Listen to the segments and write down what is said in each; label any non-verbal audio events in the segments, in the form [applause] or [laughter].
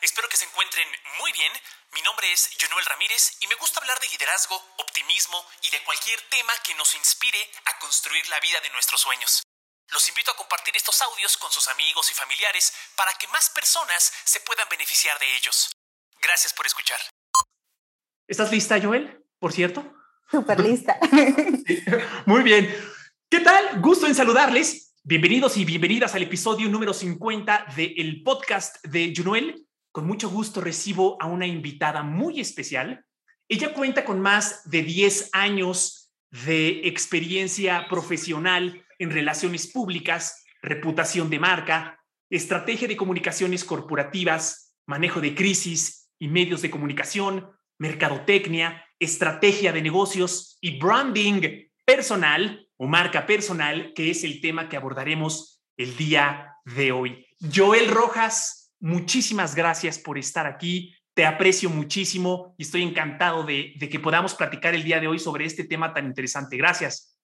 Espero que se encuentren muy bien. Mi nombre es Jonuel Ramírez y me gusta hablar de liderazgo, optimismo y de cualquier tema que nos inspire a construir la vida de nuestros sueños. Los invito a compartir estos audios con sus amigos y familiares para que más personas se puedan beneficiar de ellos. Gracias por escuchar. ¿Estás lista, Joel? Por cierto. Súper lista. [laughs] Muy bien. ¿Qué tal? Gusto en saludarles. Bienvenidos y bienvenidas al episodio número 50 del podcast de Junuel. Con mucho gusto recibo a una invitada muy especial. Ella cuenta con más de 10 años de experiencia profesional en relaciones públicas, reputación de marca, estrategia de comunicaciones corporativas, manejo de crisis y medios de comunicación, mercadotecnia, estrategia de negocios y branding personal o marca personal, que es el tema que abordaremos el día de hoy. Joel Rojas, muchísimas gracias por estar aquí. Te aprecio muchísimo y estoy encantado de, que podamos platicar el día de hoy sobre este tema tan interesante. Gracias.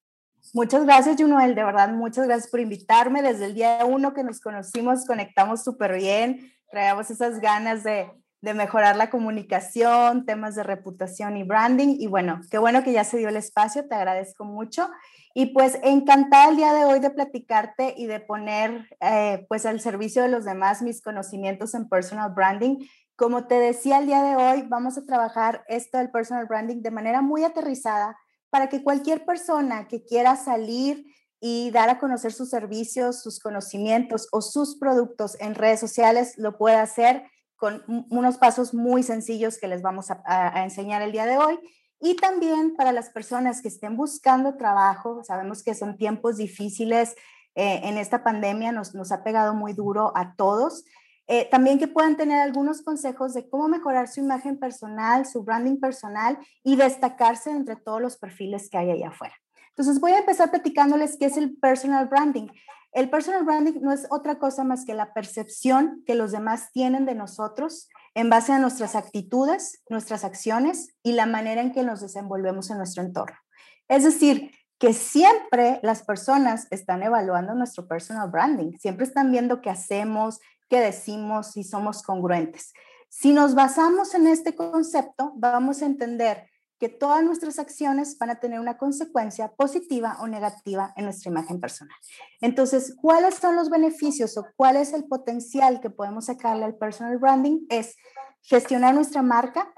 Muchas gracias, Junoel. De verdad, muchas gracias por invitarme. Desde el día uno que nos conocimos, conectamos súper bien. Traíamos esas ganas de, de mejorar la comunicación, temas de reputación y branding. Y bueno, qué bueno que ya se dio el espacio, te agradezco mucho. Y pues encantada el día de hoy de platicarte y de poner eh, pues al servicio de los demás mis conocimientos en personal branding. Como te decía el día de hoy, vamos a trabajar esto del personal branding de manera muy aterrizada para que cualquier persona que quiera salir y dar a conocer sus servicios, sus conocimientos o sus productos en redes sociales lo pueda hacer con unos pasos muy sencillos que les vamos a, enseñar el día de hoy. Y también para las personas que estén buscando trabajo, sabemos que son tiempos difíciles eh, en esta pandemia, nos, nos, ha pegado muy duro a todos. Eh, también que puedan tener algunos consejos de cómo mejorar su imagen personal, su branding personal y destacarse entre todos los perfiles que hay allá afuera. Entonces voy a empezar platicándoles qué es el personal branding. El personal branding no es otra cosa más que la percepción que los demás tienen de nosotros en base a nuestras actitudes, nuestras acciones y la manera en que nos desenvolvemos en nuestro entorno. Es decir, que siempre las personas están evaluando nuestro personal branding, siempre están viendo qué hacemos, qué decimos, si somos congruentes. Si nos basamos en este concepto, vamos a entender que todas nuestras acciones van a tener una consecuencia positiva o negativa en nuestra imagen personal. Entonces, ¿cuáles son los beneficios o cuál es el potencial que podemos sacarle al personal branding? Es gestionar nuestra marca,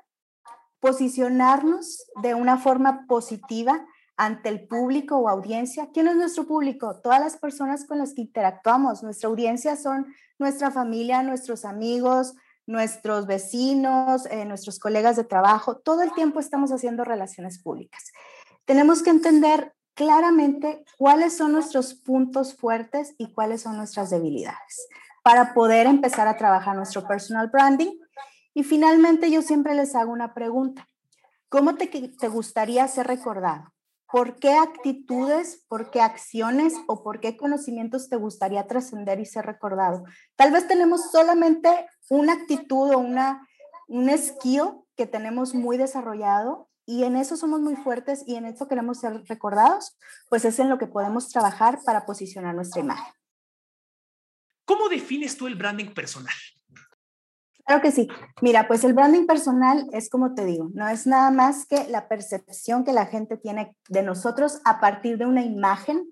posicionarnos de una forma positiva ante el público o audiencia. ¿Quién es nuestro público? Todas las personas con las que interactuamos. Nuestra audiencia son nuestra familia, nuestros amigos, nuestros vecinos, eh, nuestros colegas de trabajo, todo el tiempo estamos haciendo relaciones públicas. Tenemos que entender claramente cuáles son nuestros puntos fuertes y cuáles son nuestras debilidades para poder empezar a trabajar nuestro personal branding. Y finalmente yo siempre les hago una pregunta. ¿Cómo te, te gustaría ser recordado? ¿Por qué actitudes, por qué acciones o por qué conocimientos te gustaría trascender y ser recordado? Tal vez tenemos solamente una actitud o una, un esquío que tenemos muy desarrollado y en eso somos muy fuertes y en eso queremos ser recordados, pues es en lo que podemos trabajar para posicionar nuestra imagen. ¿Cómo defines tú el branding personal? Claro que sí. Mira, pues el branding personal es como te digo, no es nada más que la percepción que la gente tiene de nosotros a partir de una imagen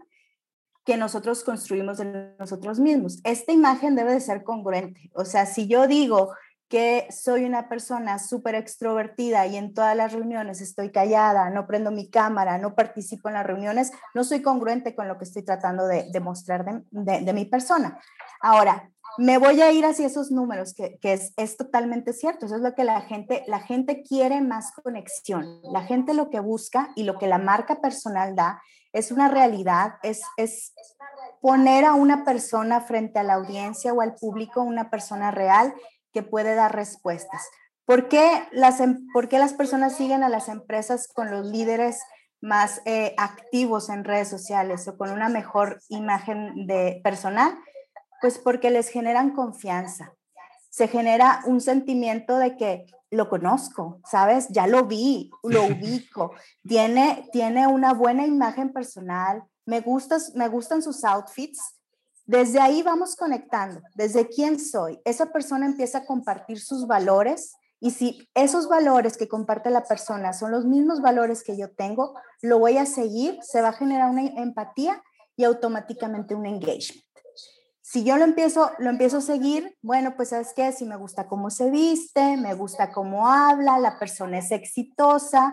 que nosotros construimos de nosotros mismos. Esta imagen debe de ser congruente. O sea, si yo digo que soy una persona súper extrovertida y en todas las reuniones estoy callada, no prendo mi cámara, no participo en las reuniones, no soy congruente con lo que estoy tratando de demostrar de, de mi persona. Ahora, me voy a ir hacia esos números, que, es, totalmente cierto. Eso es lo que la gente, la gente quiere más conexión. La gente lo que busca y lo que la marca personal da es una realidad, es, es poner a una persona frente a la audiencia o al público, una persona real que puede dar respuestas. ¿Por qué las, em, por qué las personas siguen a las empresas con los líderes más eh, activos en redes sociales o con una mejor imagen de personal? Pues porque les generan confianza. Se genera un sentimiento de que lo conozco, ¿sabes? Ya lo vi, lo [laughs] ubico. Tiene, tiene una buena imagen personal. Me, gustas, me gustan sus outfits Desde ahí vamos conectando, desde quién soy. Esa persona empieza a compartir sus valores y si esos valores que comparte la persona son los mismos valores que yo tengo, lo voy a seguir, se va a generar una empatía y automáticamente un engagement. Si yo lo empiezo, lo empiezo a seguir, bueno, pues sabes qué, si me gusta cómo se viste, me gusta cómo habla, la persona es exitosa,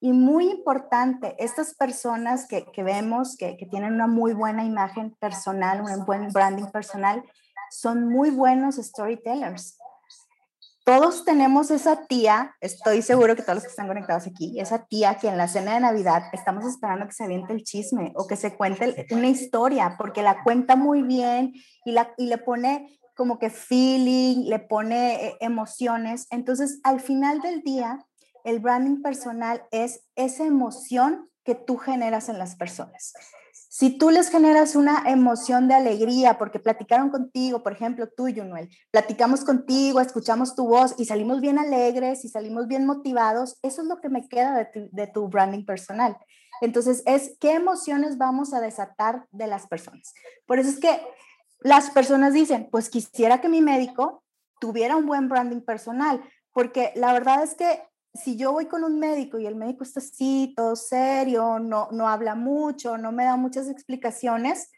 y muy importante, estas personas que, que vemos que, que, tienen una muy buena imagen personal, un buen branding personal, son muy buenos storytellers. Todos tenemos esa tía, estoy seguro que todos los que están conectados aquí, esa tía que en la cena de Navidad estamos esperando que se aviente el chisme o que se cuente una historia, porque la cuenta muy bien y, la, y le pone como que feeling, le pone eh, emociones. Entonces, al final del día, el branding personal es esa emoción que tú generas en las personas. Si tú les generas una emoción de alegría porque platicaron contigo, por ejemplo, tú, Junuel, platicamos contigo, escuchamos tu voz y salimos bien alegres y salimos bien motivados, eso es lo que me queda de tu, de tu branding personal. Entonces, es qué emociones vamos a desatar de las personas. Por eso es que las personas dicen, pues quisiera que mi médico tuviera un buen branding personal, porque la verdad es que si yo voy con un médico y el médico está así, todo serio, no, no habla mucho, no me da muchas explicaciones,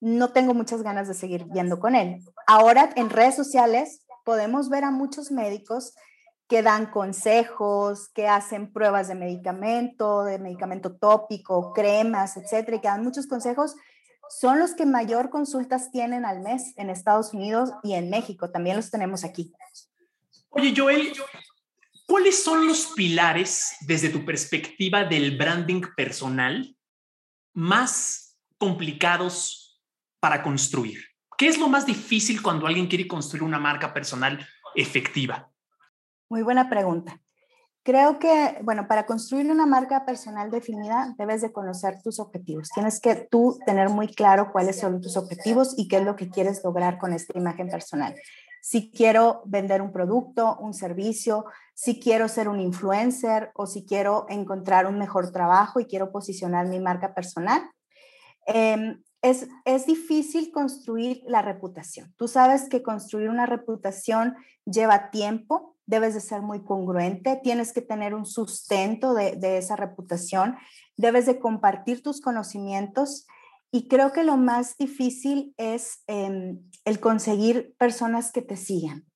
no tengo muchas ganas de seguir yendo con él. Ahora en redes sociales podemos ver a muchos médicos que dan consejos, que hacen pruebas de medicamento, de medicamento tópico, cremas, etcétera, y que dan muchos consejos. Son los que mayor consultas tienen al mes en Estados Unidos y en México. También los tenemos aquí. Oye, Joel, ¿Cuáles son los pilares desde tu perspectiva del branding personal más complicados para construir? ¿Qué es lo más difícil cuando alguien quiere construir una marca personal efectiva? Muy buena pregunta. Creo que, bueno, para construir una marca personal definida, debes de conocer tus objetivos. Tienes que tú tener muy claro cuáles son tus objetivos y qué es lo que quieres lograr con esta imagen personal si quiero vender un producto, un servicio, si quiero ser un influencer o si quiero encontrar un mejor trabajo y quiero posicionar mi marca personal. Em, es, es difícil construir la reputación. Tú sabes que construir una reputación lleva tiempo, debes de ser muy congruente, tienes que tener un sustento de, de esa reputación, debes de compartir tus conocimientos y creo que lo más difícil es em, el conseguir personas que te sigan,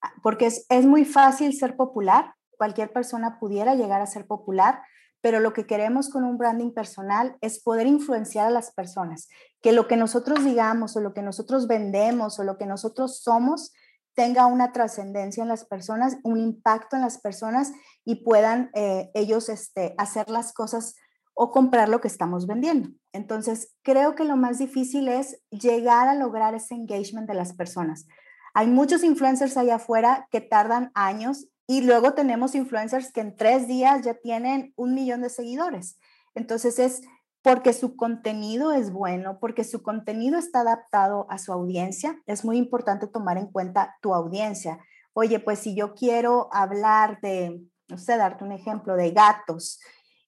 ah, porque es, es muy fácil ser popular, cualquier persona pudiera llegar a ser popular, pero lo que queremos con un branding personal es poder influenciar a las personas, que lo que nosotros digamos o lo que nosotros vendemos o lo que nosotros somos tenga una trascendencia en las personas, un impacto en las personas y puedan eh, ellos este, hacer las cosas o comprar lo que estamos vendiendo. Entonces, creo que lo más difícil es llegar a lograr ese engagement de las personas. Hay muchos influencers allá afuera que tardan años y luego tenemos influencers que en tres días ya tienen un millón de seguidores. Entonces, es porque su contenido es bueno, porque su contenido está adaptado a su audiencia. Es muy importante tomar en cuenta tu audiencia. Oye, pues si yo quiero hablar de, no sé, darte un ejemplo, de gatos,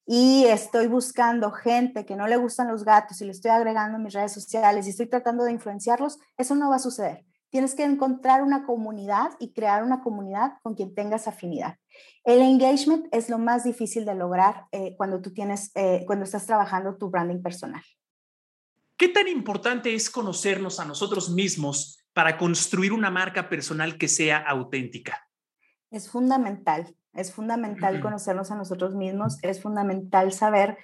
y estoy buscando gente que no le gustan los gatos y le estoy agregando en mis redes sociales y estoy tratando de influenciarlos, eso no va a suceder. Tienes que encontrar una comunidad y crear una comunidad con quien tengas afinidad. El engagement es lo más difícil de lograr eh, cuando tú tienes, eh, cuando estás trabajando tu branding personal. ¿Qué tan importante es conocernos a nosotros mismos para construir una marca personal que sea auténtica? Es fundamental. Es fundamental conocernos a nosotros mismos, es fundamental saber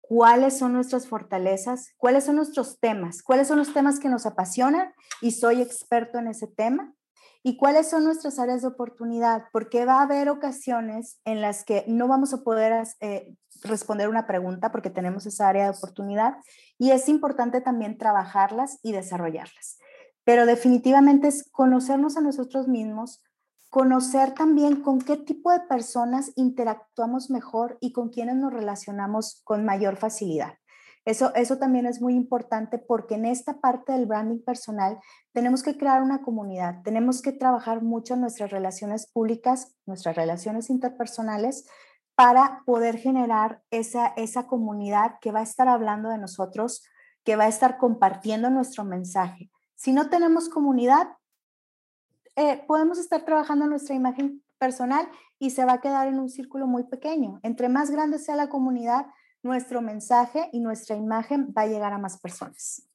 cuáles son nuestras fortalezas, cuáles son nuestros temas, cuáles son los temas que nos apasionan y soy experto en ese tema y cuáles son nuestras áreas de oportunidad, porque va a haber ocasiones en las que no vamos a poder eh, responder una pregunta porque tenemos esa área de oportunidad y es importante también trabajarlas y desarrollarlas. Pero definitivamente es conocernos a nosotros mismos, conocer también con qué tipo de personas interactuamos mejor y con quienes nos relacionamos con mayor facilidad. Eso, eso también es muy importante porque en esta parte del branding personal tenemos que crear una comunidad, tenemos que trabajar mucho nuestras relaciones públicas, nuestras relaciones interpersonales, para poder generar esa, esa comunidad que va a estar hablando de nosotros, que va a estar compartiendo nuestro mensaje Si no tenemos comunidad, eh, podemos estar trabajando en nuestra imagen personal y se va a quedar en un círculo muy pequeño. Entre más grande sea la comunidad, nuestro mensaje y nuestra imagen va a llegar a más personas.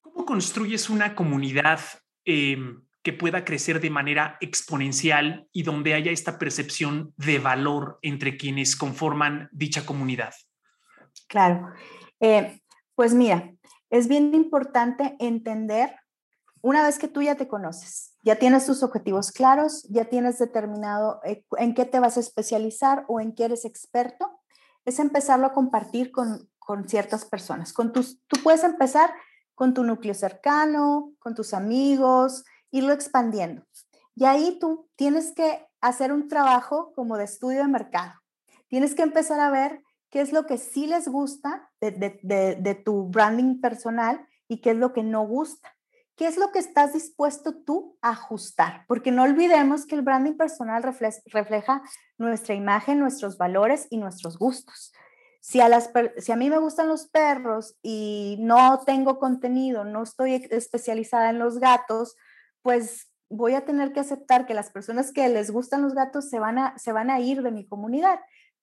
¿Cómo construyes una comunidad em, que pueda crecer de manera exponencial y donde haya esta percepción de valor entre quienes conforman dicha comunidad? Claro. Eh, pues mira, es bien importante entender, una vez que tú ya te conoces, ya tienes tus objetivos claros, ya tienes determinado eh, en qué te vas a especializar o en qué eres experto, es empezarlo a compartir con, con ciertas personas. Con tus, tú puedes empezar con tu núcleo cercano, con tus amigos, irlo expandiendo. Y ahí tú tienes que hacer un trabajo como de estudio de mercado. Tienes que empezar a ver qué es lo que sí les gusta de, de, de, tu branding personal y qué es lo que no gusta. ¿Qué es lo que estás dispuesto tú a ajustar? Porque no olvidemos que el branding personal refleja nuestra imagen, nuestros valores y nuestros gustos. Si a, mí me gustan los perros y no tengo contenido, no estoy especializada en los gatos, pues voy a tener que aceptar que las personas que les gustan los gatos se van a, se van a ir de mi comunidad.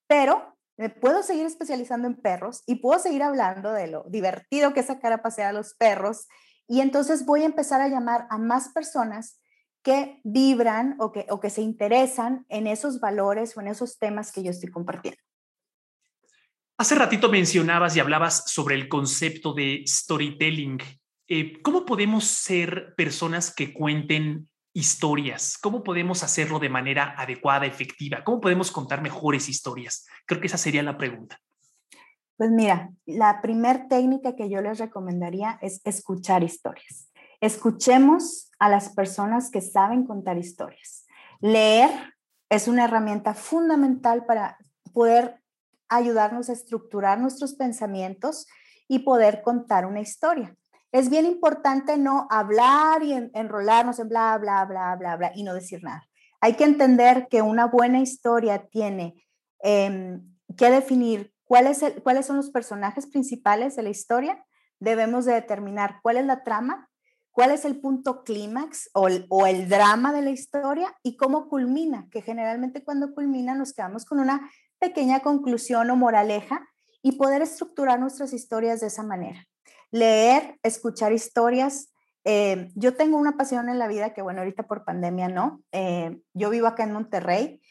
Pero me puedo seguir especializando en perros y puedo seguir hablando de lo divertido que es sacar a pasear a los perros y entonces voy a empezar a llamar a más personas que vibran o que, o que se interesan en esos valores o en esos temas que yo estoy compartiendo. Hace ratito mencionabas y hablabas sobre el concepto de storytelling. Eh, ¿Cómo podemos ser personas que cuenten historias? ¿Cómo podemos hacerlo de manera adecuada, efectiva? ¿Cómo podemos contar mejores historias? Creo que esa sería la pregunta. Pues mira, la primer técnica que yo les recomendaría es escuchar historias. Escuchemos a las personas que saben contar historias. Leer es una herramienta fundamental para poder ayudarnos a estructurar nuestros pensamientos y poder contar una historia. Es bien importante no hablar y enrolarnos en bla, bla, bla, bla, bla y no decir nada. Hay que entender que una buena historia tiene em, que definir ¿Cuáles son los personajes principales de la historia? Debemos de determinar cuál es la trama, cuál es el punto clímax o, el drama de la historia y cómo culmina, que generalmente cuando culmina nos quedamos con una pequeña conclusión o moraleja y poder estructurar nuestras historias de esa manera. Leer, escuchar historias. Eh, yo tengo una pasión en la vida que, bueno, ahorita por pandemia no. Eh, yo vivo acá en Monterrey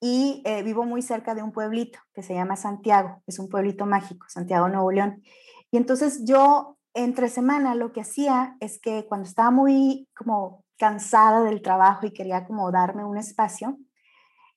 y eh, vivo muy cerca de un pueblito que se llama Santiago, es un pueblito mágico, Santiago Nuevo León. Y entonces yo entre semana lo que hacía es que cuando estaba muy como cansada del trabajo y quería como darme un espacio,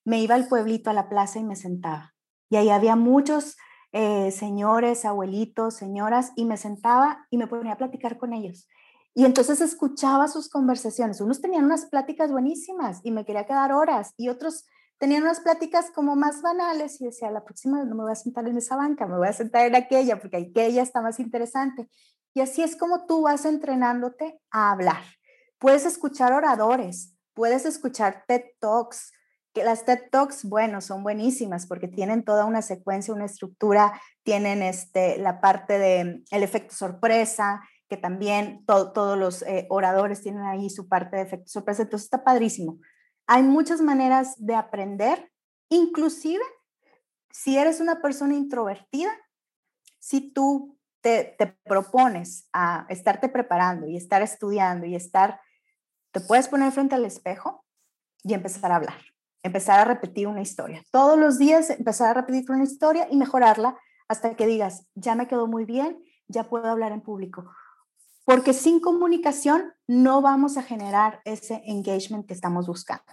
me iba al pueblito a la plaza y me sentaba. Y ahí había muchos eh, señores, abuelitos, señoras, y me sentaba y me ponía a platicar con ellos. Y entonces escuchaba sus conversaciones. Unos tenían unas pláticas buenísimas y me quería quedar horas y otros tenían unas pláticas como más banales y decía, la próxima no me voy a sentar en esa banca, me voy a sentar en aquella porque aquella está más interesante. Y así es como tú vas entrenándote a hablar. Puedes escuchar oradores, puedes escuchar TED Talks, que las TED Talks, bueno, son buenísimas porque tienen toda una secuencia, una estructura, tienen este, la parte de el efecto sorpresa, que también todos los eh, oradores tienen ahí su parte de efecto sorpresa, entonces está padrísimo. Hay muchas maneras de aprender, inclusive si eres una persona introvertida, si tú te, propones a estarte preparando y estar estudiando y estar, te puedes poner frente al espejo y empezar a hablar, empezar a repetir una historia. Todos los días empezar a repetir una historia y mejorarla hasta que digas, ya me quedó muy bien, ya puedo hablar en público porque sin comunicación no vamos a generar ese engagement que estamos buscando.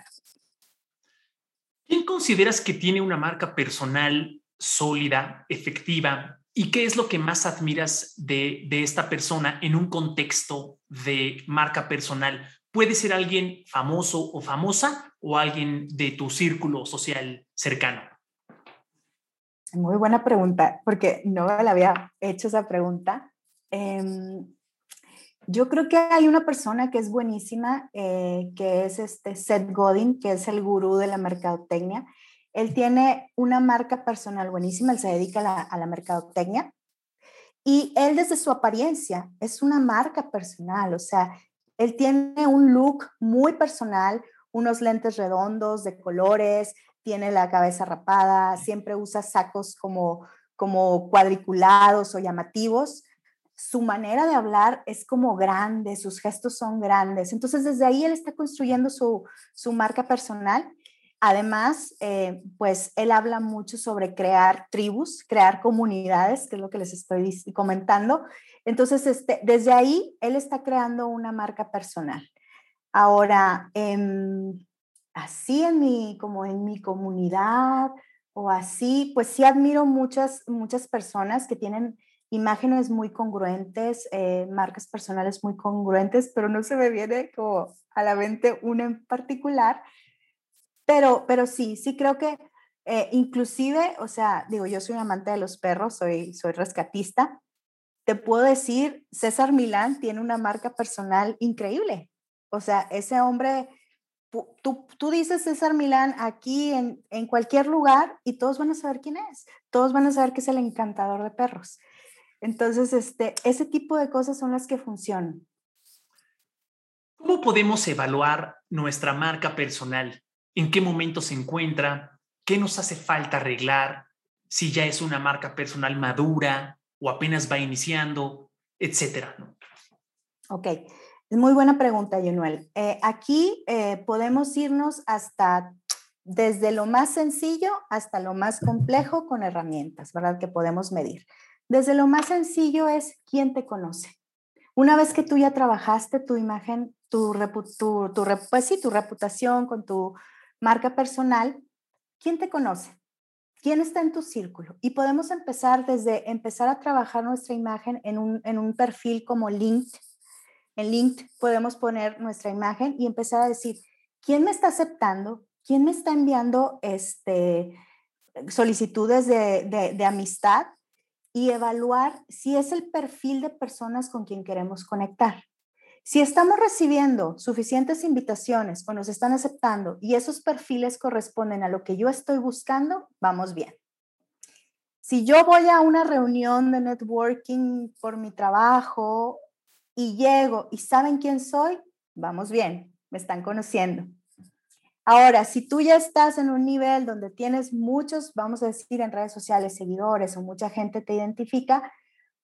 ¿Quién consideras que tiene una marca personal sólida, efectiva? ¿Y qué es lo que más admiras de, de esta persona en un contexto de marca personal? ¿Puede ser alguien famoso o famosa o alguien de tu círculo social cercano? Muy buena pregunta, porque no le había hecho esa pregunta. Eh, yo creo que hay una persona que es buenísima, eh, que es este Seth Godin, que es el gurú de la mercadotecnia. Él tiene una marca personal buenísima, él se dedica a la, a la mercadotecnia Y él desde su apariencia es una marca personal, o sea, él tiene un look muy personal, unos lentes redondos de colores, tiene la cabeza rapada, siempre usa sacos como, como cuadriculados o llamativos. Su manera de hablar es como grande, sus gestos son grandes. Entonces, desde ahí él está construyendo su, su marca personal Además, eh, pues él habla mucho sobre crear tribus, crear comunidades, que es lo que les estoy comentando. Entonces, este, desde ahí, él está creando una marca personal. Ahora, em, así en mi, como en mi comunidad o así, pues sí admiro muchas, muchas personas que tienen imágenes muy congruentes, eh, marcas personales muy congruentes, pero no se me viene como a la mente una en particular pero, pero sí, sí creo que eh, inclusive, o sea, digo, yo soy un amante de los perros, soy, soy rescatista. Te puedo decir, César Milán tiene una marca personal increíble. O sea, ese hombre, tú, tú dices César Milán aquí en, en cualquier lugar y todos van a saber quién es. Todos van a saber que es el encantador de perros. Entonces, este, ese tipo de cosas son las que funcionan. ¿Cómo podemos evaluar nuestra marca personal? en qué momento se encuentra, qué nos hace falta arreglar, si ya es una marca personal madura o apenas va iniciando, etcétera. Ok, es muy buena pregunta, Yunuel. Eh, aquí eh, podemos irnos hasta desde lo más sencillo hasta lo más complejo con herramientas, ¿verdad? Que podemos medir. Desde lo más sencillo es quién te conoce. Una vez que tú ya trabajaste tu imagen, tu, tu, tu, pues sí, tu reputación con tu marca personal, ¿quién te conoce? ¿Quién está en tu círculo? Y podemos empezar desde empezar a trabajar nuestra imagen en un, en un perfil como LinkedIn. En LinkedIn podemos poner nuestra imagen y empezar a decir, ¿quién me está aceptando? ¿Quién me está enviando este, solicitudes de, de, de amistad? Y evaluar si es el perfil de personas con quien queremos conectar. Si estamos recibiendo suficientes invitaciones o nos están aceptando y esos perfiles corresponden a lo que yo estoy buscando, vamos bien. Si yo voy a una reunión de networking por mi trabajo y llego y saben quién soy, vamos bien, me están conociendo. Ahora, si tú ya estás en un nivel donde tienes muchos, vamos a decir, en redes sociales, seguidores o mucha gente te identifica,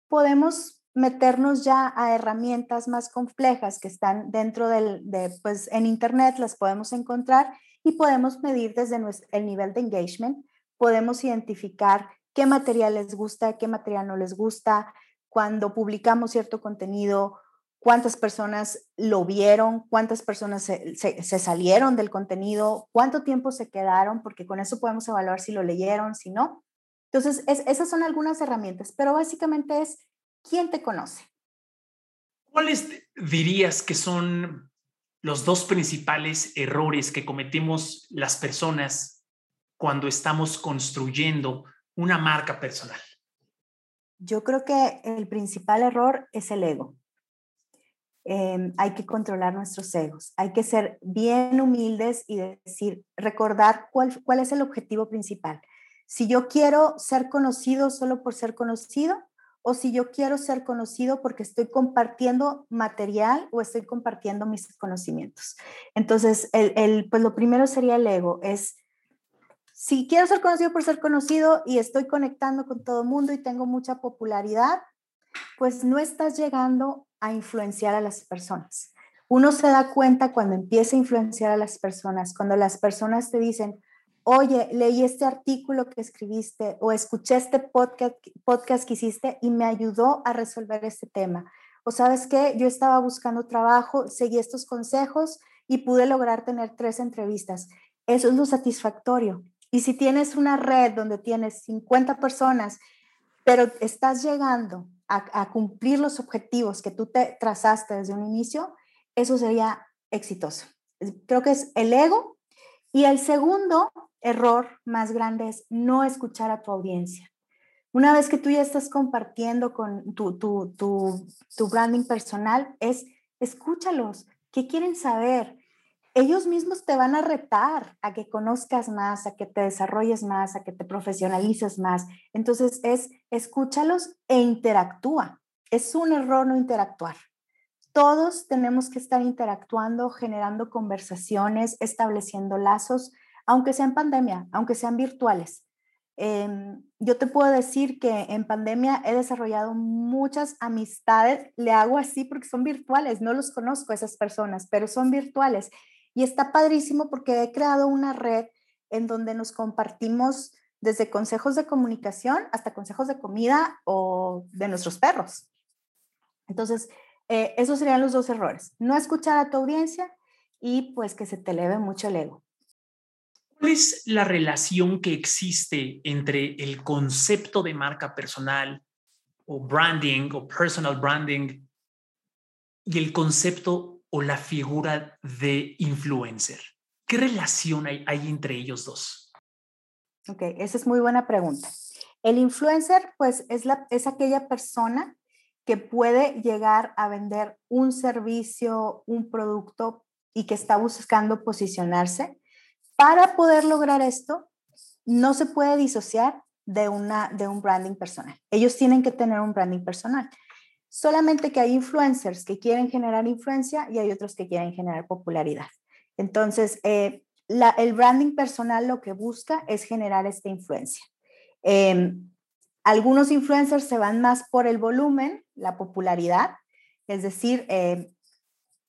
podemos meternos ya a herramientas más complejas que están dentro del, de, pues en Internet, las podemos encontrar y podemos medir desde el nivel de engagement, podemos identificar qué material les gusta, qué material no les gusta, cuando publicamos cierto contenido, cuántas personas lo vieron, cuántas personas se, se, salieron del contenido, cuánto tiempo se quedaron, porque con eso podemos evaluar si lo leyeron, si no. Entonces, esas son algunas herramientas, pero básicamente es ¿quién te conoce? ¿Cuáles dirías que son los dos principales errores que cometemos las personas cuando estamos construyendo una marca personal? Yo creo que el principal error es el ego. Em, hay que controlar nuestros egos, hay que ser bien humildes y decir, recordar cuál, cuál es el objetivo principal. Si yo quiero ser conocido solo por ser conocido, o si yo quiero ser conocido porque estoy compartiendo material o estoy compartiendo mis conocimientos. Entonces, el, pues lo primero sería el ego, es si quiero ser conocido por ser conocido y estoy conectando con todo el mundo y tengo mucha popularidad, pues no estás llegando a influenciar a las personas. Uno se da cuenta cuando empieza a influenciar a las personas, cuando las personas te dicen, oye, leí este artículo que escribiste o escuché este podcast, podcast que hiciste y me ayudó a resolver este tema. O sabes qué, yo estaba buscando trabajo, seguí estos consejos y pude lograr tener tres entrevistas. Eso es lo satisfactorio. Y si tienes una red donde tienes 50 personas, pero estás llegando a, cumplir los objetivos que tú te trazaste desde un inicio, eso sería exitoso. Creo que es el ego. Y el segundo error más grande es no escuchar a tu audiencia. Una vez que tú ya estás compartiendo con tu, tu, tu, tu branding personal, es escúchalos. ¿Qué quieren saber? Ellos mismos te van a retar a que conozcas más, a que te desarrolles más, a que te profesionalices más. Entonces es escúchalos e interactúa. Es un error no interactuar. Todos tenemos que estar interactuando, generando conversaciones, estableciendo lazos, aunque sean pandemia, aunque sean virtuales. Em, yo te puedo decir que en pandemia he desarrollado muchas amistades, le hago así porque son virtuales, no los conozco a esas personas, pero son virtuales. Y está padrísimo porque he creado una red en donde nos compartimos desde consejos de comunicación hasta consejos de comida o de nuestros perros. Entonces, eh, esos serían los dos errores. No escuchar a tu audiencia y pues que se te eleve mucho el ego. ¿Cuál es la relación que existe entre el concepto de marca personal o branding o personal branding y el concepto o la figura de influencer? ¿Qué relación hay, entre ellos dos? Ok, esa es muy buena pregunta. El influencer, pues, es, la, es aquella persona que puede llegar a vender un servicio, un producto y que está buscando posicionarse para poder lograr esto, no se puede disociar de, una, de un branding personal. Ellos tienen que tener un branding personal. Solamente que hay influencers que quieren generar influencia y hay otros que quieren generar popularidad. Entonces, eh, el branding personal lo que busca es generar esta influencia. Em, algunos influencers se van más por el volumen, la popularidad, es decir, eh,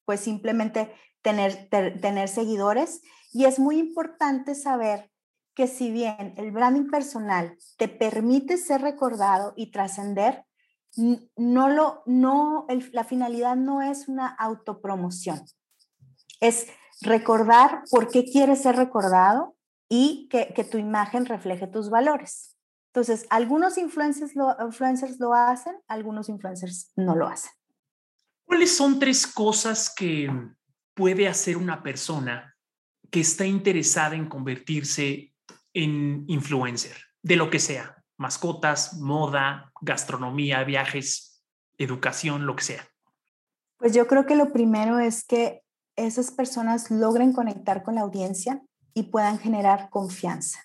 pues simplemente tener, tener seguidores y es muy importante saber que si bien el branding personal te permite ser recordado y trascender, no lo, no, la finalidad no es una autopromoción. Es recordar por qué quieres ser recordado y que, que tu imagen refleje tus valores. Entonces, algunos influencers lo, influencers lo hacen, algunos influencers no lo hacen. ¿Cuáles son tres cosas que puede hacer una persona que está interesada en convertirse en influencer, de lo que sea, mascotas, moda, gastronomía, viajes, educación, lo que sea? Pues yo creo que lo primero es que esas personas logren conectar con la audiencia y puedan generar confianza.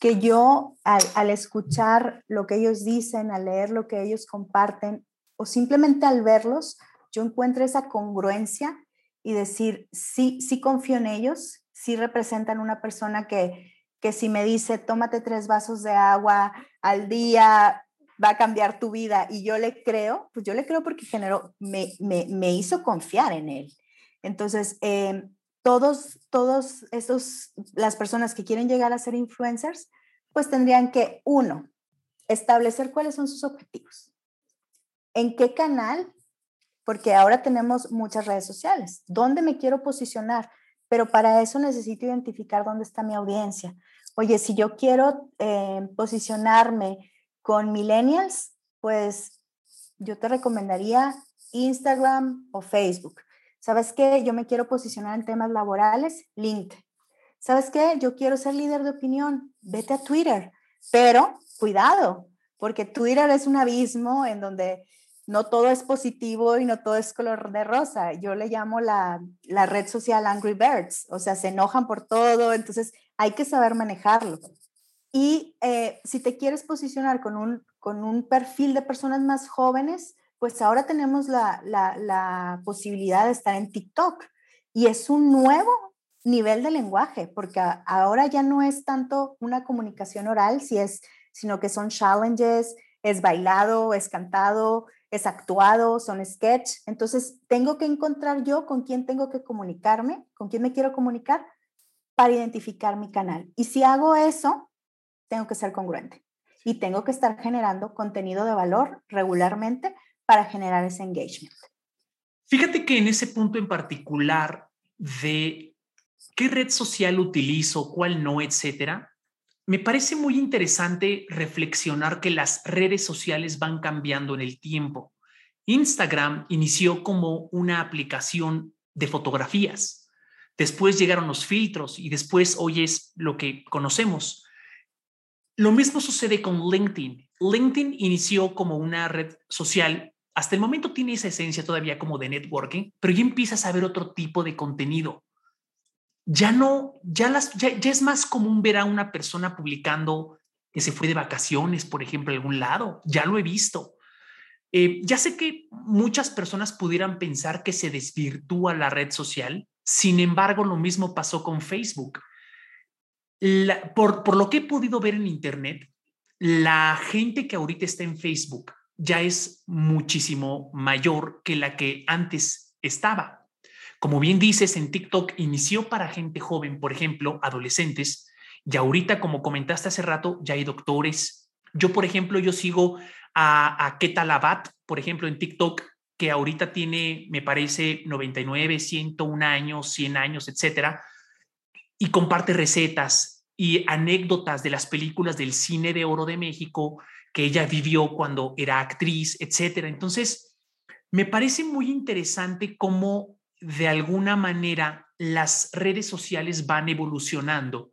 Que yo al, escuchar lo que ellos dicen, al leer lo que ellos comparten o simplemente al verlos, yo encuentre esa congruencia y decir, sí, sí confío en ellos, sí representan una persona que, que si me dice, tómate tres vasos de agua al día, va a cambiar tu vida y yo le creo, pues yo le creo porque generó, me, me, hizo confiar en él. Entonces, eh, todos, todos estos, las personas que quieren llegar a ser influencers, pues tendrían que, uno, establecer cuáles son sus objetivos. ¿En qué canal? Porque ahora tenemos muchas redes sociales. ¿Dónde me quiero posicionar? Pero para eso necesito identificar dónde está mi audiencia. Oye, si yo quiero eh, posicionarme con millennials, pues yo te recomendaría Instagram o Facebook. ¿Sabes qué? Yo me quiero posicionar en temas laborales, LinkedIn. ¿Sabes qué? Yo quiero ser líder de opinión, vete a Twitter, pero cuidado, porque Twitter es un abismo en donde no todo es positivo y no todo es color de rosa. Yo le llamo la, red social Angry Birds, o sea, se enojan por todo, entonces hay que saber manejarlo. Y eh, si te quieres posicionar con un, con un perfil de personas más jóvenes, pues ahora tenemos la, la posibilidad de estar en TikTok y es un nuevo nivel de lenguaje, porque ahora ya no es tanto una comunicación oral, si es, sino que son challenges, es bailado, es cantado, es actuado, son sketch. Entonces, tengo que encontrar yo con quién tengo que comunicarme, con quién me quiero comunicar para identificar mi canal. Y si hago eso, tengo que ser congruente y tengo que estar generando contenido de valor regularmente para generar ese engagement. Fíjate que en ese punto en particular de qué red social utilizo, cuál no, etcétera, me parece muy interesante reflexionar que las redes sociales van cambiando en el tiempo. Instagram inició como una aplicación de fotografías. Después llegaron los filtros y después hoy es lo que conocemos. Lo mismo sucede con LinkedIn. LinkedIn inició como una red social. Hasta el momento tiene esa esencia todavía como de networking, pero ya empiezas a ver otro tipo de contenido. Ya no, ya, las, es más común ver a una persona publicando que se fue de vacaciones, por ejemplo, a algún lado. Ya lo he visto. Eh, ya sé que muchas personas pudieran pensar que se desvirtúa la red social, sin embargo, lo mismo pasó con Facebook. por, por lo que he podido ver en Internet, la gente que ahorita está en Facebook ya es muchísimo mayor que la que antes estaba. Como bien dices, en TikTok inició para gente joven, por ejemplo, adolescentes, y ahorita, como comentaste hace rato, ya hay doctores. Yo, por ejemplo, yo sigo a, a Ketalabat, por ejemplo, en TikTok, que ahorita tiene, me parece, 99, 101 años, 100 años, etcétera, y comparte recetas y anécdotas de las películas del cine de oro de México que ella vivió cuando era actriz, etcétera. Entonces, me parece muy interesante cómo de alguna manera las redes sociales van evolucionando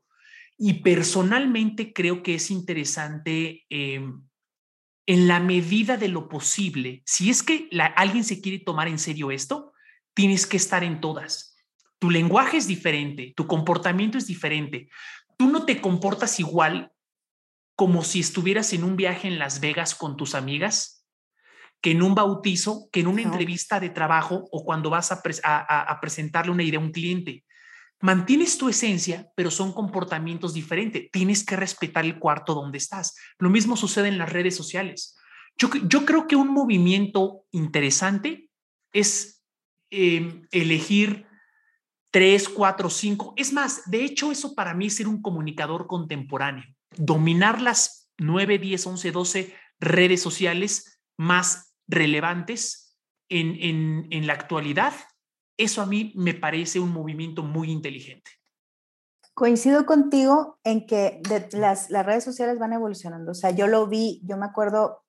y personalmente creo que es interesante em, en la medida de lo posible, si es que alguien se quiere tomar en serio esto, tienes que estar en todas. Tu lenguaje es diferente, tu comportamiento es diferente. Tú no te comportas igual como si estuvieras en un viaje en Las Vegas con tus amigas que en un bautizo, que en una entrevista de trabajo o cuando vas a, presentarle una idea a un cliente. Mantienes tu esencia, pero son comportamientos diferentes. Tienes que respetar el cuarto donde estás. Lo mismo sucede en las redes sociales. Yo, yo creo que un movimiento interesante es em, elegir tres, cuatro, cinco. Es más, de hecho, eso para mí es ser un comunicador contemporáneo. Dominar las nueve, diez, once, doce redes sociales más relevantes en, en, la actualidad, eso a mí me parece un movimiento muy inteligente. Coincido contigo en que las, las, redes sociales van evolucionando. O sea, yo lo vi, yo me acuerdo,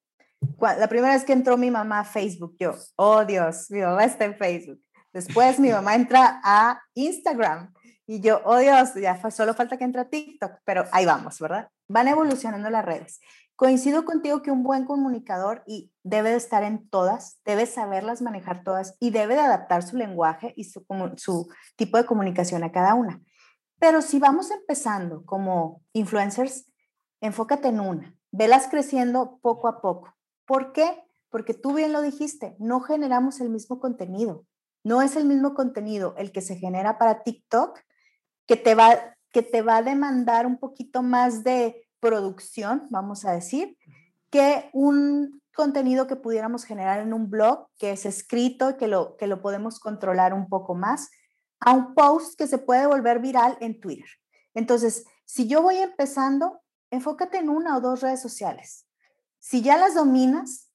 la primera vez que entró mi mamá a Facebook, yo, oh Dios, mi mamá está en Facebook. Después mi mamá entra a Instagram y yo, oh Dios, ya solo falta que entre a TikTok, pero ahí vamos, ¿verdad? Van evolucionando las redes. Coincido contigo que un buen comunicador y debe de estar en todas, debe saberlas manejar todas y debe de adaptar su lenguaje y su, su tipo de comunicación a cada una. Pero si vamos empezando como influencers, enfócate en una, velas creciendo poco a poco. ¿Por qué? Porque tú bien lo dijiste, no generamos el mismo contenido. No es el mismo contenido el que se genera para TikTok que te va, que te va a demandar un poquito más de producción, vamos a decir, que un contenido que pudiéramos generar en un blog que es escrito que lo, que lo podemos controlar un poco más, a un post que se puede volver viral en Twitter. Entonces, si yo voy empezando, enfócate en una o dos redes sociales. Si ya las dominas,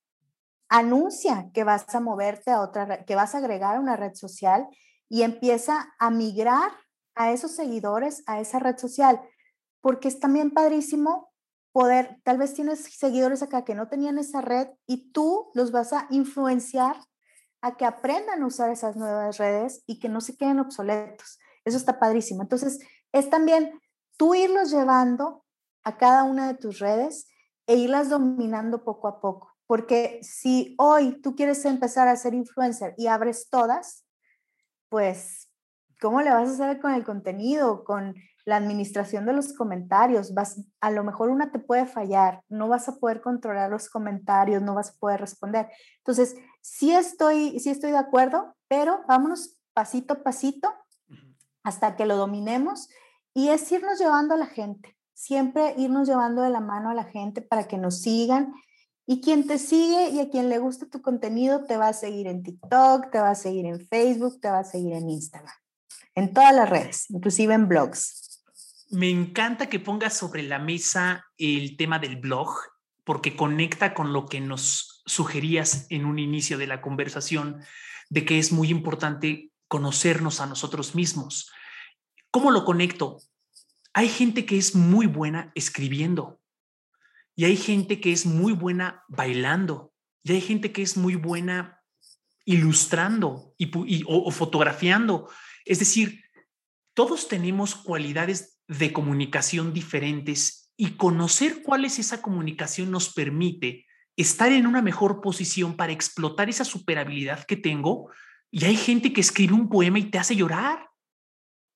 anuncia que vas a moverte a otra, que vas a agregar una red social y empieza a migrar a esos seguidores a esa red social porque es también padrísimo poder, tal vez tienes seguidores acá que no tenían esa red y tú los vas a influenciar a que aprendan a usar esas nuevas redes y que no se queden obsoletos. Eso está padrísimo. Entonces, es también tú irlos llevando a cada una de tus redes e irlas dominando poco a poco. Porque si hoy tú quieres empezar a ser influencer y abres todas, pues, ¿cómo le vas a hacer con el contenido? Con la administración de los comentarios, vas, a lo mejor una te puede fallar, no vas a poder controlar los comentarios, no vas a poder responder. Entonces, sí estoy, sí estoy de acuerdo, pero vámonos pasito a pasito hasta que lo dominemos y es irnos llevando a la gente, siempre irnos llevando de la mano a la gente para que nos sigan. Y quien te sigue y a quien le gusta tu contenido te va a seguir en TikTok, te va a seguir en Facebook, te va a seguir en Instagram, en todas las redes, inclusive en blogs. Me encanta que pongas sobre la mesa el tema del blog, porque conecta con lo que nos sugerías en un inicio de la conversación, de que es muy importante conocernos a nosotros mismos. ¿Cómo lo conecto? Hay gente que es muy buena escribiendo y hay gente que es muy buena bailando y hay gente que es muy buena ilustrando y, o fotografiando. Es decir, todos tenemos cualidades de comunicación diferentes y conocer cuál es esa comunicación nos permite estar en una mejor posición para explotar esa superabilidad que tengo. Y hay gente que escribe un poema y te hace llorar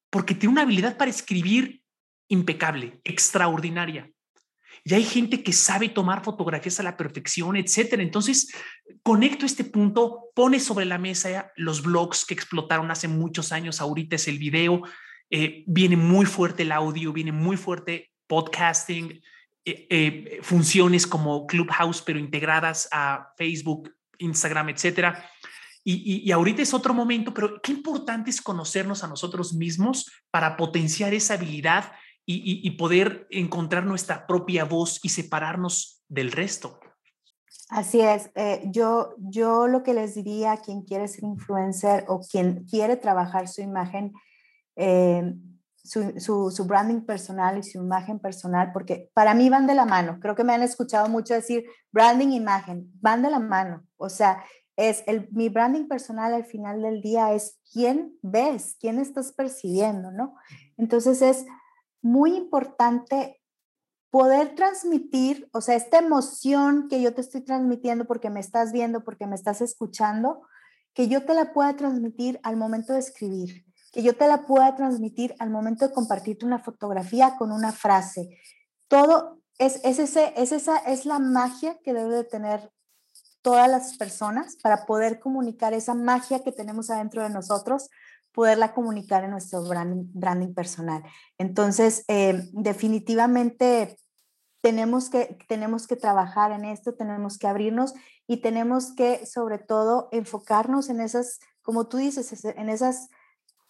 porque tiene una habilidad para escribir impecable, extraordinaria. Y hay gente que sabe tomar fotografías a la perfección, etcétera. Entonces, conecto este punto, pone sobre la mesa los blogs que explotaron hace muchos años. Ahorita es el video. Eh, viene muy fuerte el audio, viene muy fuerte podcasting, eh, eh, funciones como Clubhouse, pero integradas a Facebook, Instagram, etcétera. Y, y, ahorita es otro momento, pero qué importante es conocernos a nosotros mismos para potenciar esa habilidad y, poder encontrar nuestra propia voz y separarnos del resto. Así es. Eh, yo, yo lo que les diría a quien quiere ser influencer o quien quiere trabajar su imagen, eh, su, su, su, branding personal y su imagen personal, porque para mí van de la mano. Creo que me han escuchado mucho decir branding, imagen, van de la mano. O sea, es el, mi branding personal al final del día es quién ves, quién estás percibiendo, ¿no? Entonces es muy importante poder transmitir, o sea, esta emoción que yo te estoy transmitiendo porque me estás viendo, porque me estás escuchando, que yo te la pueda transmitir al momento de escribir, que yo te la pueda transmitir al momento de compartirte una fotografía con una frase. Todo es, es, ese, es, esa, es la magia que debe de tener todas las personas para poder comunicar esa magia que tenemos adentro de nosotros poderla comunicar en nuestro branding, personal. Entonces, eh, definitivamente tenemos que, tenemos que trabajar en esto, tenemos que abrirnos y tenemos que, sobre todo, enfocarnos en esas, como tú dices, en esas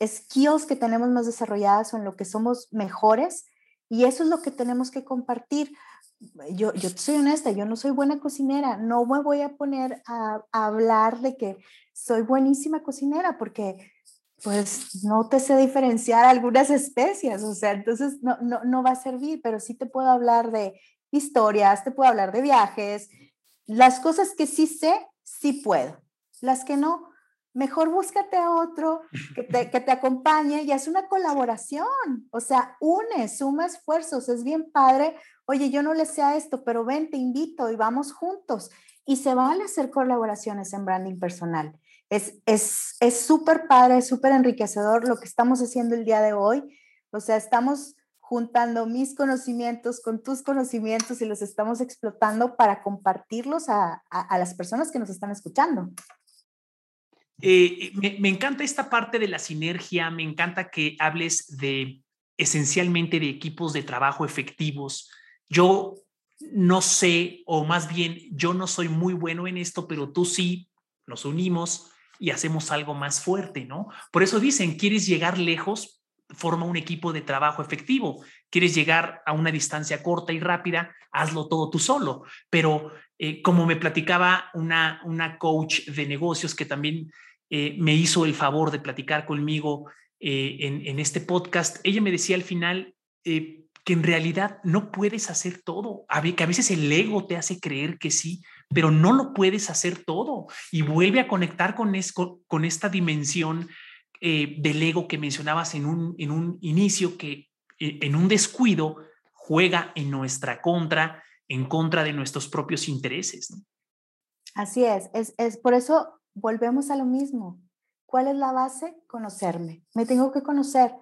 skills que tenemos más desarrolladas o en lo que somos mejores. Y eso es lo que tenemos que compartir. Yo, yo soy honesta, yo no soy buena cocinera, no me voy a poner a, a hablar de que soy buenísima cocinera porque pues no te sé diferenciar algunas especias, o sea, entonces no, no, no va a servir, pero sí te puedo hablar de historias, te puedo hablar de viajes, las cosas que sí sé, sí puedo, las que no, mejor búscate a otro que te, que te acompañe y haz una colaboración, o sea, une, suma esfuerzos, es bien padre, oye, yo no le sé a esto, pero ven, te invito y vamos juntos. Y se van a hacer colaboraciones en branding personal. Es súper es, padre, es súper enriquecedor lo que estamos haciendo el día de hoy. O sea, estamos juntando mis conocimientos con tus conocimientos y los estamos explotando para compartirlos a, a, las personas que nos están escuchando. Eh, me, encanta esta parte de la sinergia, me encanta que hables de esencialmente de equipos de trabajo efectivos. Yo no sé, o más bien, yo no soy muy bueno en esto, pero tú sí, nos unimos, y hacemos algo más fuerte, ¿no? Por eso dicen, quieres llegar lejos, forma un equipo de trabajo efectivo. Quieres llegar a una distancia corta y rápida, hazlo todo tú solo. Pero eh, como me platicaba una, una coach de negocios que también eh, me hizo el favor de platicar conmigo eh, en, en, este podcast, ella me decía al final que en realidad no puedes hacer todo, a veces el ego te hace creer que sí, pero no lo puedes hacer todo. Y vuelve a conectar con, con esta dimensión eh, del ego que mencionabas en un, en un inicio, que eh, en un descuido juega en nuestra contra, en contra de nuestros propios intereses. Así es, es, es por eso volvemos a lo mismo. ¿Cuál es la base? Conocerme. Me tengo que conocer,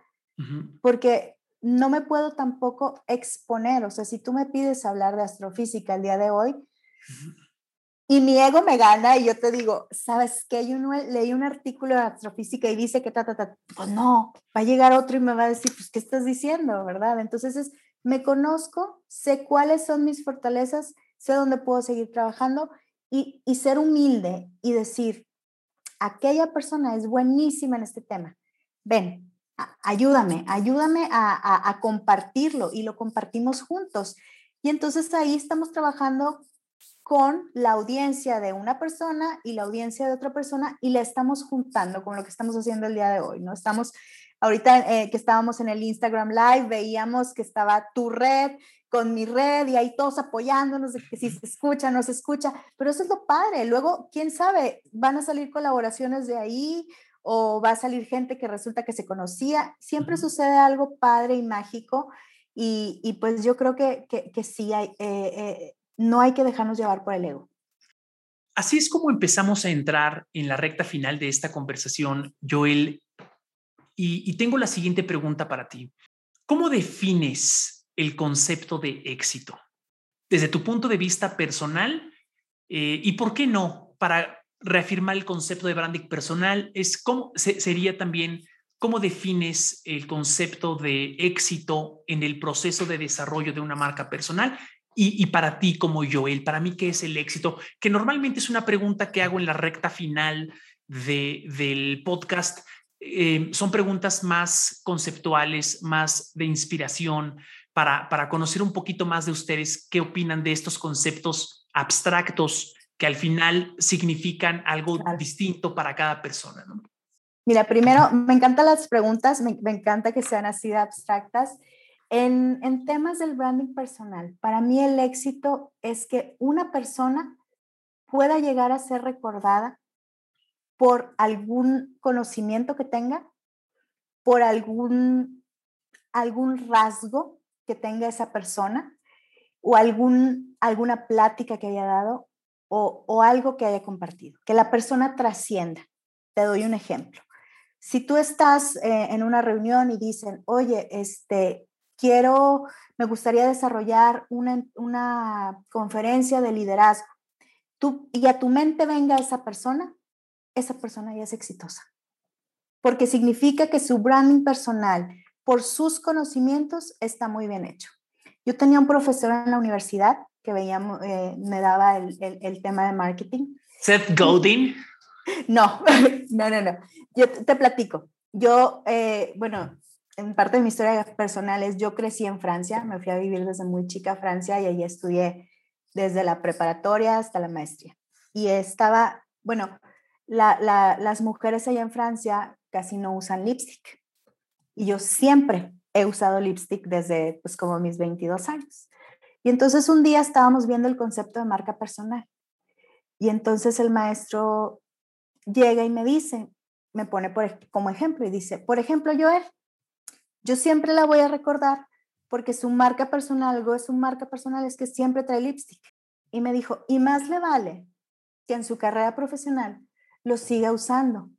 porque no me puedo tampoco exponer. O sea, si tú me pides hablar de astrofísica el día de hoy, y mi ego me gana y yo te digo, ¿sabes qué? Yo leí un artículo de astrofísica y dice que ta, ta, ta. Pues no, va a llegar otro y me va a decir, pues, ¿qué estás diciendo? ¿Verdad? Entonces es, me conozco, sé cuáles son mis fortalezas, sé dónde puedo seguir trabajando y, y ser humilde y decir, aquella persona es buenísima en este tema. Ven, ayúdame, ayúdame a, a, a compartirlo y lo compartimos juntos. Y entonces ahí estamos trabajando con la audiencia de una persona y la audiencia de otra persona y la estamos juntando con lo que estamos haciendo el día de hoy, ¿no? Estamos, ahorita eh, que estábamos en el Instagram Live, veíamos que estaba tu red con mi red y ahí todos apoyándonos, de que si se escucha, no se escucha, pero eso es lo padre. Luego, quién sabe, van a salir colaboraciones de ahí o va a salir gente que resulta que se conocía. Siempre sucede algo padre y mágico y, y pues yo creo que, que, que sí hay... Eh, eh, no hay que dejarnos llevar por el ego. Así es como empezamos a entrar en la recta final de esta conversación, Joel. y, tengo la siguiente pregunta para ti. ¿Cómo defines el concepto de éxito? Desde tu punto de vista personal, eh, y por qué no, para reafirmar el concepto de branding personal, es cómo sería también cómo defines el concepto de éxito en el proceso de desarrollo de una marca personal y, para ti como Joel, para mí, ¿qué es el éxito? Que normalmente es una pregunta que hago en la recta final de, del podcast. Eh, son preguntas más conceptuales, más de inspiración, para, para conocer un poquito más de ustedes, qué opinan de estos conceptos abstractos que al final significan algo distinto para cada persona. Mira, primero, me encantan las preguntas, me, me encanta que sean así de abstractas. En, temas del branding personal, para mí el éxito es que una persona pueda llegar a ser recordada por algún conocimiento que tenga, por algún, algún rasgo que tenga esa persona o algún, alguna plática que haya dado o, o algo que haya compartido, que la persona trascienda. Te doy un ejemplo. Si tú estás eh, en una reunión y dicen, oye, este, quiero, me gustaría desarrollar una, una conferencia de liderazgo. Tú, y a tu mente venga esa persona, esa persona ya es exitosa. Porque significa que su branding personal, por sus conocimientos, está muy bien hecho. Yo tenía un profesor en la universidad que veíamos, eh, me daba el, el, el, tema de marketing. Seth Godin. [laughs] No, [laughs] no, no, no. Yo te platico. Yo, eh, bueno, en parte de mi historia personal es, yo crecí en Francia, me fui a vivir desde muy chica a Francia y allí estudié desde la preparatoria hasta la maestría. Y estaba, bueno, la, la, las mujeres allá en Francia casi no usan lipstick. Y yo siempre he usado lipstick desde pues como mis 22 años. Y entonces un día estábamos viendo el concepto de marca personal. Y entonces el maestro llega y me dice, me pone por, como ejemplo y dice, por ejemplo, Joel, yo siempre la voy a recordar porque su marca personal, algo es su marca personal, es que siempre trae lipstick. Y me dijo, y más le vale que en su carrera profesional lo siga usando,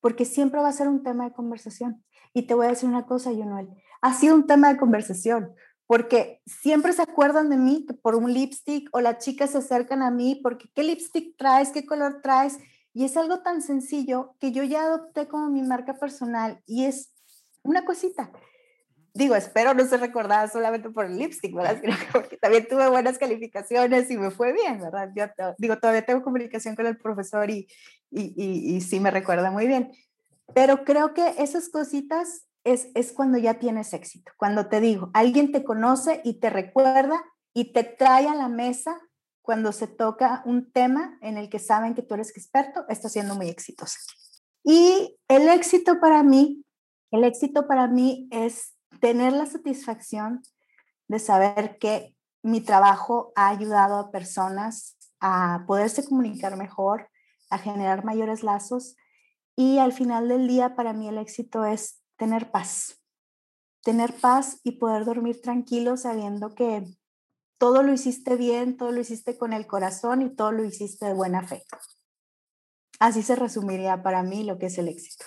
porque siempre va a ser un tema de conversación. Y te voy a decir una cosa, Joel, ha sido un tema de conversación, porque siempre se acuerdan de mí por un lipstick o las chicas se acercan a mí porque qué lipstick traes, qué color traes. Y es algo tan sencillo que yo ya adopté como mi marca personal y es una cosita digo, espero no ser recordada solamente por el lipstick, ¿verdad? Porque también tuve buenas calificaciones y me fue bien, ¿verdad? Yo digo, todavía tengo comunicación con el profesor y, y, y, y, sí me recuerda muy bien. Pero creo que esas cositas es, es cuando ya tienes éxito, cuando te digo, alguien te conoce y te recuerda y te trae a la mesa cuando se toca un tema en el que saben que tú eres experto, está siendo muy exitosa. Y el éxito para mí, el éxito para mí es tener la satisfacción de saber que mi trabajo ha ayudado a personas a poderse comunicar mejor, a generar mayores lazos y al final del día para mí el éxito es tener paz, tener paz y poder dormir tranquilo sabiendo que todo lo hiciste bien, todo lo hiciste con el corazón y todo lo hiciste de buena fe. Así se resumiría para mí lo que es el éxito.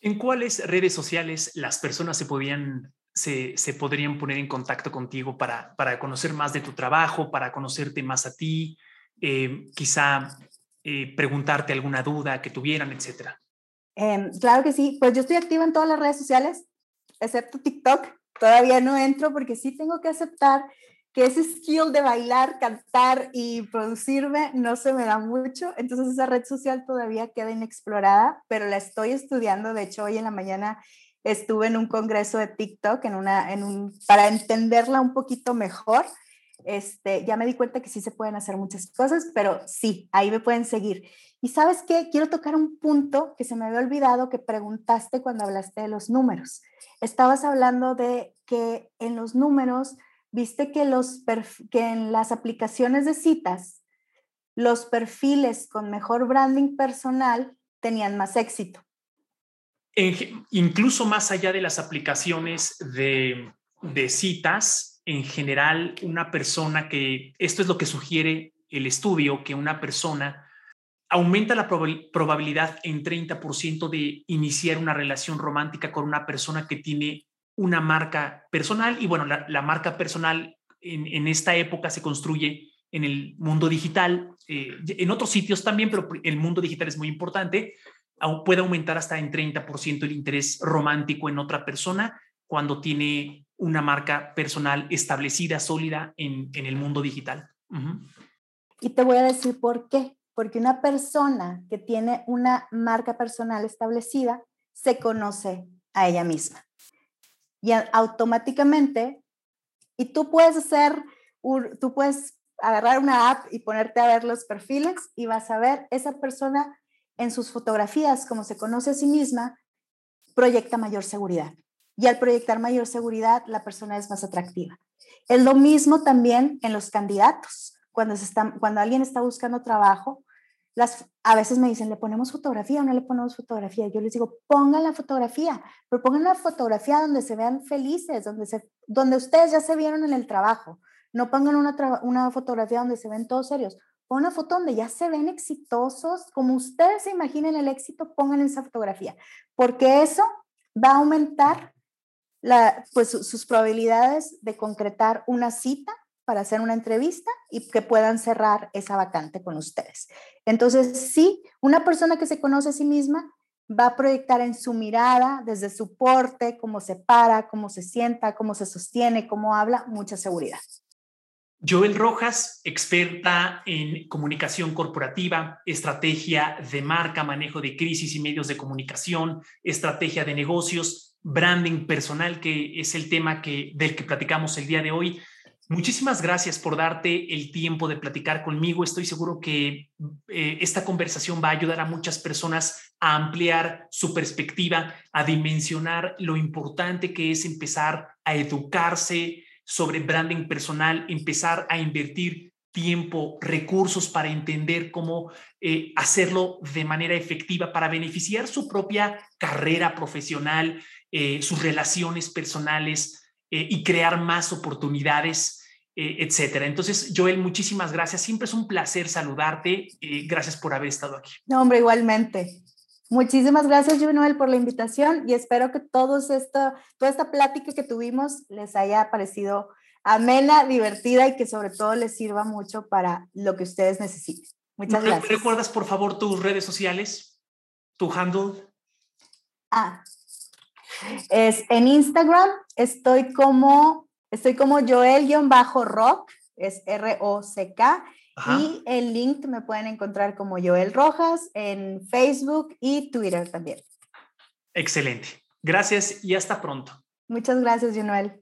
¿En cuáles redes sociales las personas se podían se, podrían poner en contacto contigo para, para, conocer más de tu trabajo, para conocerte más a ti, eh, quizá eh, preguntarte alguna duda que tuvieran, etcétera? Em, claro que sí, pues yo estoy activa en todas las redes sociales, excepto TikTok. Todavía no entro porque sí tengo que aceptar que ese skill de bailar, cantar y producirme no se me da mucho, entonces esa red social todavía queda inexplorada, pero la estoy estudiando, de hecho hoy en la mañana estuve en un congreso de TikTok en una, en un, para entenderla un poquito mejor. Este, ya me di cuenta que sí se pueden hacer muchas cosas, pero sí, ahí me pueden seguir. Y sabes qué, quiero tocar un punto que se me había olvidado que preguntaste cuando hablaste de los números. Estabas hablando de que en los números viste que, los que en las aplicaciones de citas, los perfiles con mejor branding personal tenían más éxito. incluso más allá de las aplicaciones de, de citas, en general, una persona que, esto es lo que sugiere el estudio, que una persona aumenta la probabilidad en 30% de iniciar una relación romántica con una persona que tiene una marca personal. Y bueno, la, marca personal en, esta época se construye en el mundo digital, eh, en otros sitios también, pero el mundo digital es muy importante. Puede aumentar hasta en 30% el interés romántico en otra persona cuando tiene una marca personal establecida, sólida en, el mundo digital. Y te voy a decir por qué porque una persona que tiene una marca personal establecida se conoce a ella misma. Y automáticamente, y tú puedes hacer, tú puedes agarrar una app y ponerte a ver los perfiles y vas a ver esa persona en sus fotografías, como se conoce a sí misma, proyecta mayor seguridad. Y al proyectar mayor seguridad, la persona es más atractiva. Es lo mismo también en los candidatos. Cuando, se cuando alguien está buscando trabajo, a veces me dicen, ¿le ponemos fotografía o no le ponemos fotografía? Yo les digo, pongan la fotografía, pero pongan una fotografía donde se vean felices, donde, se, donde ustedes ya se vieron en el trabajo. No pongan una, una fotografía donde se ven todos serios. Pongan una foto donde ya se ven exitosos, como ustedes se imaginen el éxito, pongan esa fotografía, porque eso va a aumentar la, pues, sus probabilidades de concretar una cita para hacer una entrevista y que puedan cerrar esa vacante con ustedes. Entonces, sí, una persona que se conoce a sí misma va a proyectar en su mirada, desde su porte, cómo se para, cómo se sienta, cómo se sostiene, cómo habla, mucha seguridad. Joel Rojas, experta en comunicación corporativa, estrategia de marca, manejo de crisis y medios de comunicación, estrategia de negocios, branding personal, que es el tema que, del que platicamos el día de hoy. Muchísimas gracias por darte el tiempo de platicar conmigo. Estoy seguro que eh, esta conversación va a ayudar a muchas personas a ampliar su perspectiva, a dimensionar lo importante que es empezar a educarse sobre branding personal, empezar a invertir tiempo, recursos para entender cómo eh, hacerlo de manera efectiva para beneficiar su propia carrera profesional, eh, sus relaciones personales y crear más oportunidades etcétera. Entonces, Joel, muchísimas gracias. Siempre es un placer saludarte. Eh, gracias por haber estado aquí. No, hombre, igualmente. Muchísimas gracias, Joel, por la invitación y espero que todos esto, toda esta plática que tuvimos les haya parecido amena, divertida y que sobre todo les sirva mucho para lo que ustedes necesiten. Muchas ¿Me gracias. ¿Recuerdas, por favor, tus redes sociales? ¿Tu handle? Ah, es en Instagram estoy como Estoy como Joel-Rock, es R-O-C-K. Y el link me pueden encontrar como Joel Rojas en Facebook y Twitter también. Excelente. Gracias y hasta pronto. Muchas gracias, Joel.